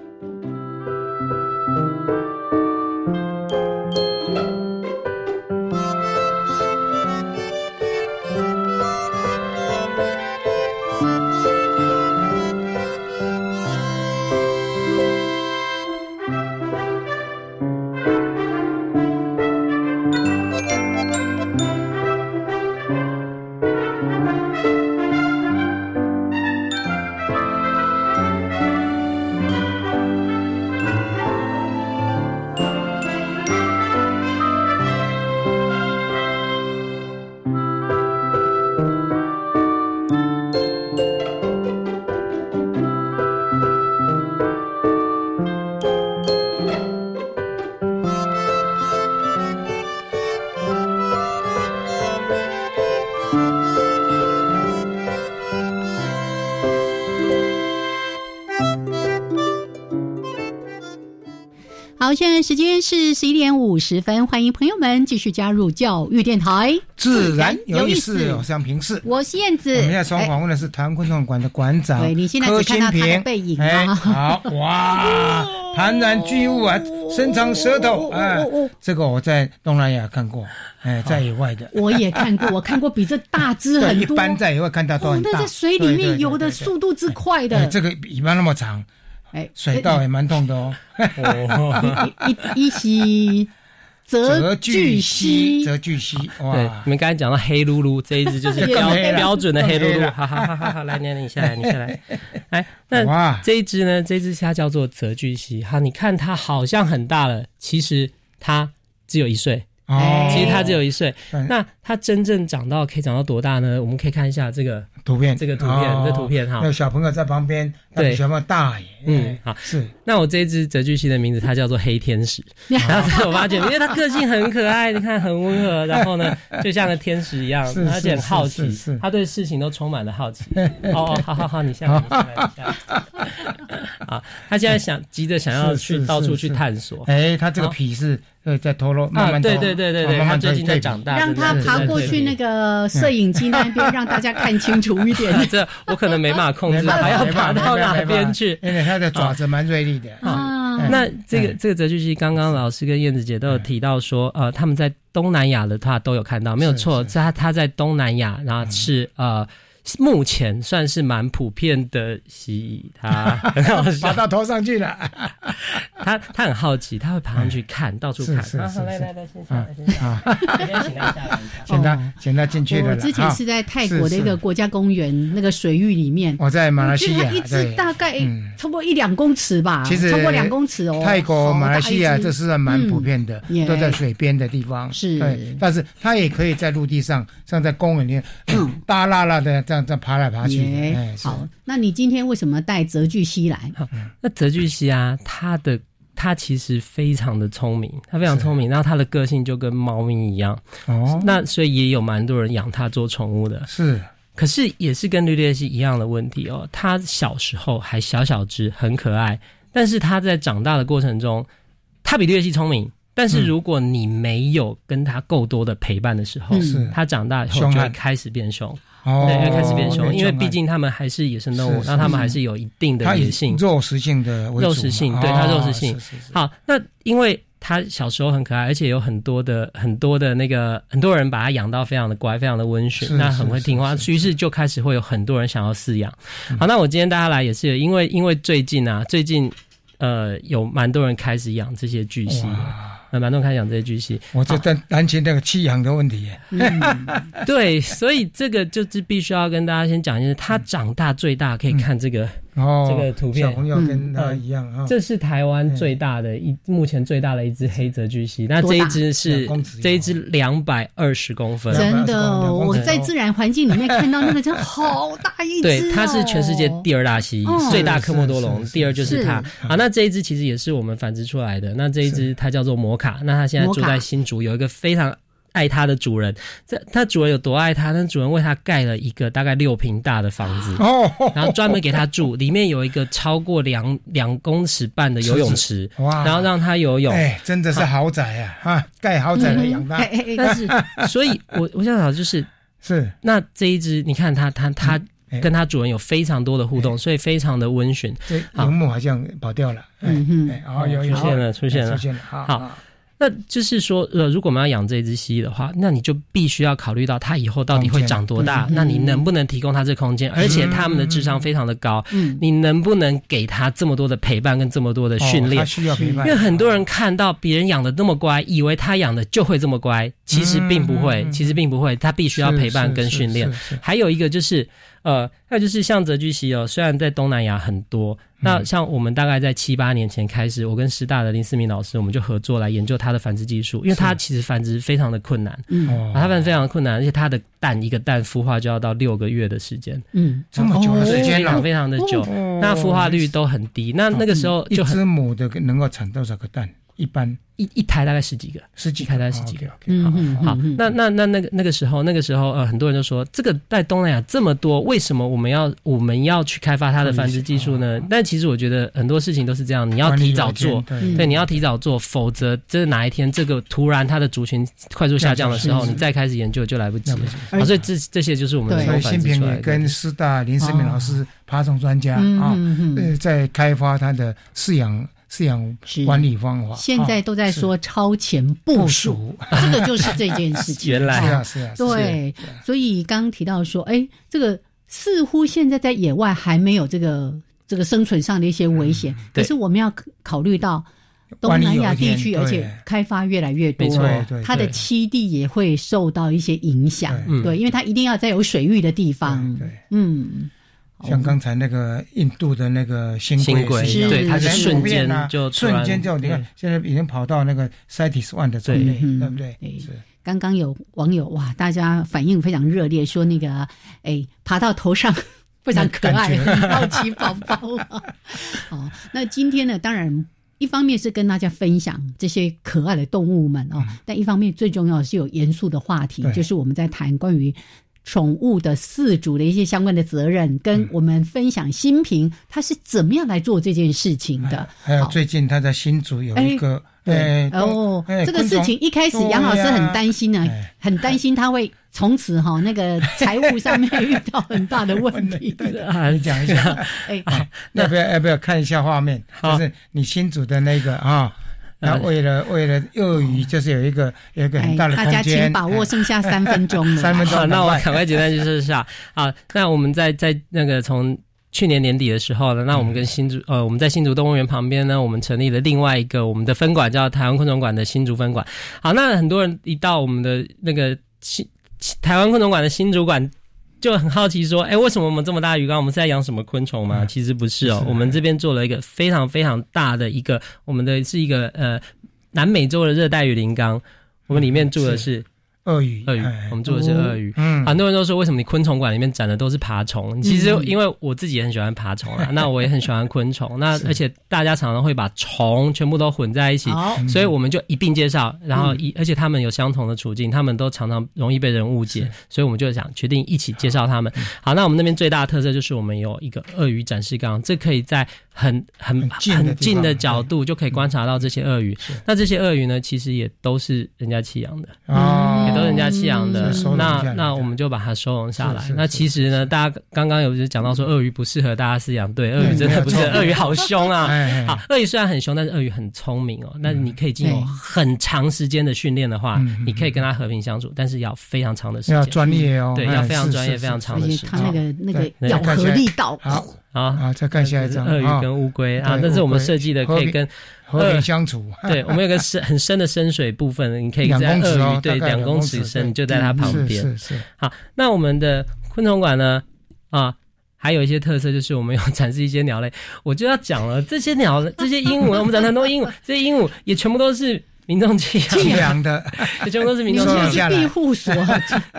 现在时间是十一点五十分，欢迎朋友们继续加入教育电台，自然有意思，我是平视，我是燕子。我们要双访问的是台湾昆虫馆的馆长，对你现在只看到他的背影啊。好哇，庞然巨物啊，伸长舌头啊，这个我在东南亚看过，哎，在野外的我也看过，我看过比这大只很多。一般在野外看到都很大，在水里面游的速度之快的，这个尾巴那么长。哎，水稻也蛮痛的哦。一一一是泽巨蜥，泽巨蜥。对，你们刚才讲到黑噜噜这一只就是标标准的黑噜噜。好好好好好，来，来，你下来，你下来。哎，那这一只呢？这只虾叫做泽巨蜥。哈，你看它好像很大了，其实它只有一岁。哦，其实它只有一岁。那它真正长到可以长到多大呢？我们可以看一下这个图片，这个图片，这图片哈。有小朋友在旁边，对，小朋友大耶。嗯，好，是。那我这只泽巨蜥的名字，它叫做黑天使。然后我发觉，因为它个性很可爱，你看很温和，然后呢，就像个天使一样，而且很好奇，它对事情都充满了好奇。哦，好好好，你下来，你下来，你下来。啊，他现在想急着想要去到处去探索。哎，他这个皮是。呃，在脱落，慢慢对对对对对，他最近在长大，让他爬过去那个摄影机那边，让大家看清楚一点。这我可能没办法控制，还要爬到哪边去？因为它的爪子蛮锐利的。啊，那这个这个泽巨蜥，刚刚老师跟燕子姐都有提到说，呃，他们在东南亚的话都有看到，没有错，他他在东南亚，然后是呃。目前算是蛮普遍的蜥蜴，它很好笑，爬到头上去了。它它很好奇，它会爬上去看到处看。来来来，先下来，先下来，先请他下来。请他，请他进去了。我之前是在泰国的一个国家公园那个水域里面。我在马来西亚，一只大概超过一两公尺吧，其实超过两公尺哦。泰国、马来西亚这是蛮普遍的，都在水边的地方。是，对，但是它也可以在陆地上，像在公园里面，大啦啦的。这样这样爬来爬去，好。那你今天为什么带泽巨蜥来？那泽巨蜥啊，它的它其实非常的聪明，它非常聪明。然后它的个性就跟猫咪一样哦。那所以也有蛮多人养它做宠物的。是，可是也是跟绿鬣蜥一样的问题哦。它小时候还小小只，很可爱，但是它在长大的过程中，它比绿鬣蜥聪明。但是如果你没有跟他够多的陪伴的时候，是。它长大以后就会开始变凶。对，开始变凶，因为毕竟他们还是野生动物，那他们还是有一定的野性、肉食性的肉食性，对它肉食性。好，那因为它小时候很可爱，而且有很多的很多的那个很多人把它养到非常的乖，非常的温驯，那很会听话，于是就开始会有很多人想要饲养。好，那我今天大家来也是因为因为最近啊，最近呃有蛮多人开始养这些巨蜥。那蛮多开讲这些巨蜥，我就担担心那个弃养的问题。对，所以这个就是必须要跟大家先讲一下，他长大最大可以看这个哦，这个图片小朋友跟他一样啊。这是台湾最大的一，目前最大的一只黑泽巨蜥。那这一只是这一只两百二十公分，真的，我在自然环境里面看到那个真好大一只。对，它是全世界第二大蜥蜴，最大科莫多龙，第二就是它。啊，那这一只其实也是我们繁殖出来的。那这一只它叫做摩卡，那它现在住在新竹，有一个非常。爱它的主人，这它主人有多爱它？那主人为它盖了一个大概六平大的房子，然后专门给它住，里面有一个超过两两公尺半的游泳池，哇！然后让它游泳，哎，真的是豪宅啊！啊，盖豪宅来养它。但是，所以我我想讲就是，是。那这一只，你看它它它跟它主人有非常多的互动，所以非常的温驯。这荧幕好像跑掉了，嗯嗯，哦，有出现了，出现了，出现了，好。那就是说，呃，如果我们要养这只蜥蜴的话，那你就必须要考虑到它以后到底会长多大。那你能不能提供它这空间？而且它们的智商非常的高，嗯，你能不能给它这么多的陪伴跟这么多的训练？需要陪伴。因为很多人看到别人养的那么乖，以为他养的就会这么乖，其实并不会，其实并不会，它必须要陪伴跟训练。还有一个就是。呃，还有就是像泽巨蜥哦，虽然在东南亚很多，那像我们大概在七八年前开始，我跟师大的林思明老师，我们就合作来研究它的繁殖技术，因为它其实繁殖非常的困难，嗯，它繁殖非常的困难，而且它的蛋一个蛋孵化就要到六个月的时间，嗯，这么久的时间，非常的久，那孵化率都很低，那那个时候就一只母的能够产多少个蛋？一般。一一台大概十几个，十几台大概十几个。嗯好，那那那那个那个时候，那个时候呃，很多人都说，这个在东南亚这么多，为什么我们要我们要去开发它的繁殖技术呢？但其实我觉得很多事情都是这样，你要提早做，对，你要提早做，否则这哪一天这个突然它的族群快速下降的时候，你再开始研究就来不及了。所以这这些就是我们的新平也跟师大林世明老师爬虫专家啊，呃，在开发它的饲养。饲养管理方法，现在都在说超前部署，这个就是这件事情。原来是啊，是啊，对。所以刚刚提到说，哎，这个似乎现在在野外还没有这个这个生存上的一些危险，可是我们要考虑到东南亚地区，而且开发越来越多，它的栖地也会受到一些影响。对，因为它一定要在有水域的地方。对，嗯。像刚才那个印度的那个新龟，对，它是瞬间就瞬间就你看，现在已经跑到那个 CITES ONE 的种类，对不对？是。刚刚有网友哇，大家反应非常热烈，说那个哎，爬到头上 非常可爱，好奇宝宝。哦，那今天呢，当然一方面是跟大家分享这些可爱的动物们哦，但一方面最重要的是有严肃的话题，就是我们在谈关于。宠物的饲主的一些相关的责任，跟我们分享新平他是怎么样来做这件事情的。还有最近他在新竹有一个，哎哦，这个事情一开始杨老师很担心呢，很担心他会从此哈那个财务上面遇到很大的问题。你讲一下，哎，要不要要不要看一下画面？就是你新组的那个啊。那为了为了鳄鱼，就是有一个有一个很大的空间。大家请把握剩下三分钟了。三分钟，那我赶快简单介绍一下啊。那我们在在那个从去年年底的时候呢，那我们跟新竹呃，我们在新竹动物园旁边呢，我们成立了另外一个我们的分馆，叫台湾昆虫馆的新竹分馆。好，那很多人一到我们的那个新台湾昆虫馆的新竹馆。就很好奇说，哎，为什么我们这么大鱼缸，我们是在养什么昆虫吗？其实不是哦，我们这边做了一个非常非常大的一个，我们的是一个呃南美洲的热带雨林缸，我们里面住的是。鳄鱼，鳄鱼，我们做的是鳄鱼。嗯，很多人都说，为什么你昆虫馆里面展的都是爬虫？其实因为我自己也很喜欢爬虫啊，那我也很喜欢昆虫。那而且大家常常会把虫全部都混在一起，所以我们就一并介绍。然后一，而且他们有相同的处境，他们都常常容易被人误解，所以我们就想决定一起介绍他们。好，那我们那边最大的特色就是我们有一个鳄鱼展示缸，这可以在。很很很近的角度就可以观察到这些鳄鱼。那这些鳄鱼呢，其实也都是人家弃养的，也都是人家弃养的。那那我们就把它收容下来。那其实呢，大家刚刚有就讲到说，鳄鱼不适合大家饲养。对，鳄鱼真的不是，鳄鱼好凶啊！好，鳄鱼虽然很凶，但是鳄鱼很聪明哦。那你可以经过很长时间的训练的话，你可以跟它和平相处，但是要非常长的时间，要专业哦。对，要非常专业、非常长的时间。它那个那个咬合力道。好。啊啊！再看下一张，鳄鱼跟乌龟啊，这是我们设计的，可以跟和平相处。对，我们有个深很深的深水部分，你可以在鳄鱼对两公尺深，你就在它旁边。是是。好，那我们的昆虫馆呢？啊。还有一些特色就是我们有 展示一些鸟类，我就要讲了，这些鸟、这些鹦鹉，我们展很多鹦鹉，这些鹦鹉也全部都是。民众寄养的，全部都是民众寄养的庇护所、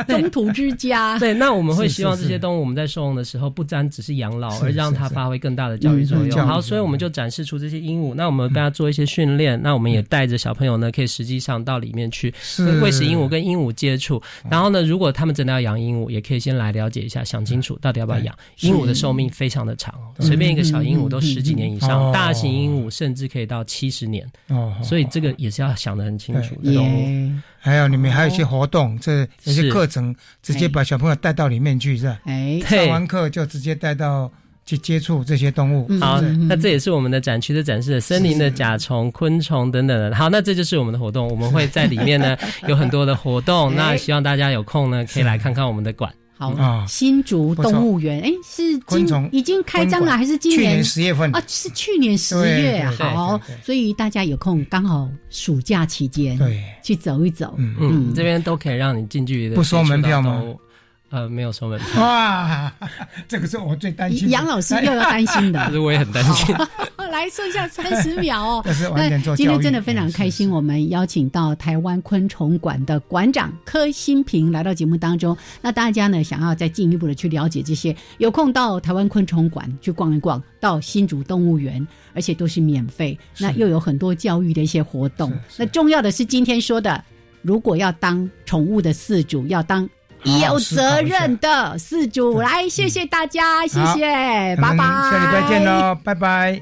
中途之家。对，那我们会希望这些动物，我们在收容的时候，不单只是养老，而让它发挥更大的教育作用。好，所以我们就展示出这些鹦鹉。那我们跟它做一些训练，那我们也带着小朋友呢，可以实际上到里面去喂食鹦鹉，跟鹦鹉接触。然后呢，如果他们真的要养鹦鹉，也可以先来了解一下，想清楚到底要不要养。鹦鹉的寿命非常的长，随便一个小鹦鹉都十几年以上，大型鹦鹉甚至可以到七十年。哦，所以这个也是要。想得很清楚，还有里面还有一些活动，这有些课程直接把小朋友带到里面去，是吧？哎，上完课就直接带到去接触这些动物。好，那这也是我们的展区的展示，森林的甲虫、昆虫等等的。好，那这就是我们的活动，我们会在里面呢 有很多的活动。那希望大家有空呢可以来看看我们的馆。好，新竹动物园，哎，是今已经开张了，还是今年十月份啊？是去年十月。好，所以大家有空，刚好暑假期间，对，去走一走。嗯嗯，这边都可以让你近距离的，不收门票吗？呃，没有收门票。哇，这个是我最担心。杨老师又要担心的，其实我也很担心。来，剩下三十秒哦。那今天真的非常开心，我们邀请到台湾昆虫馆的馆长柯新平来到节目当中。那大家呢，想要再进一步的去了解这些，有空到台湾昆虫馆去逛一逛，到新竹动物园，而且都是免费。那又有很多教育的一些活动。那重要的是今天说的，如果要当宠物的饲主，要当。有责任的四主来，谢谢大家，谢谢，拜拜，下礼拜见喽，拜拜。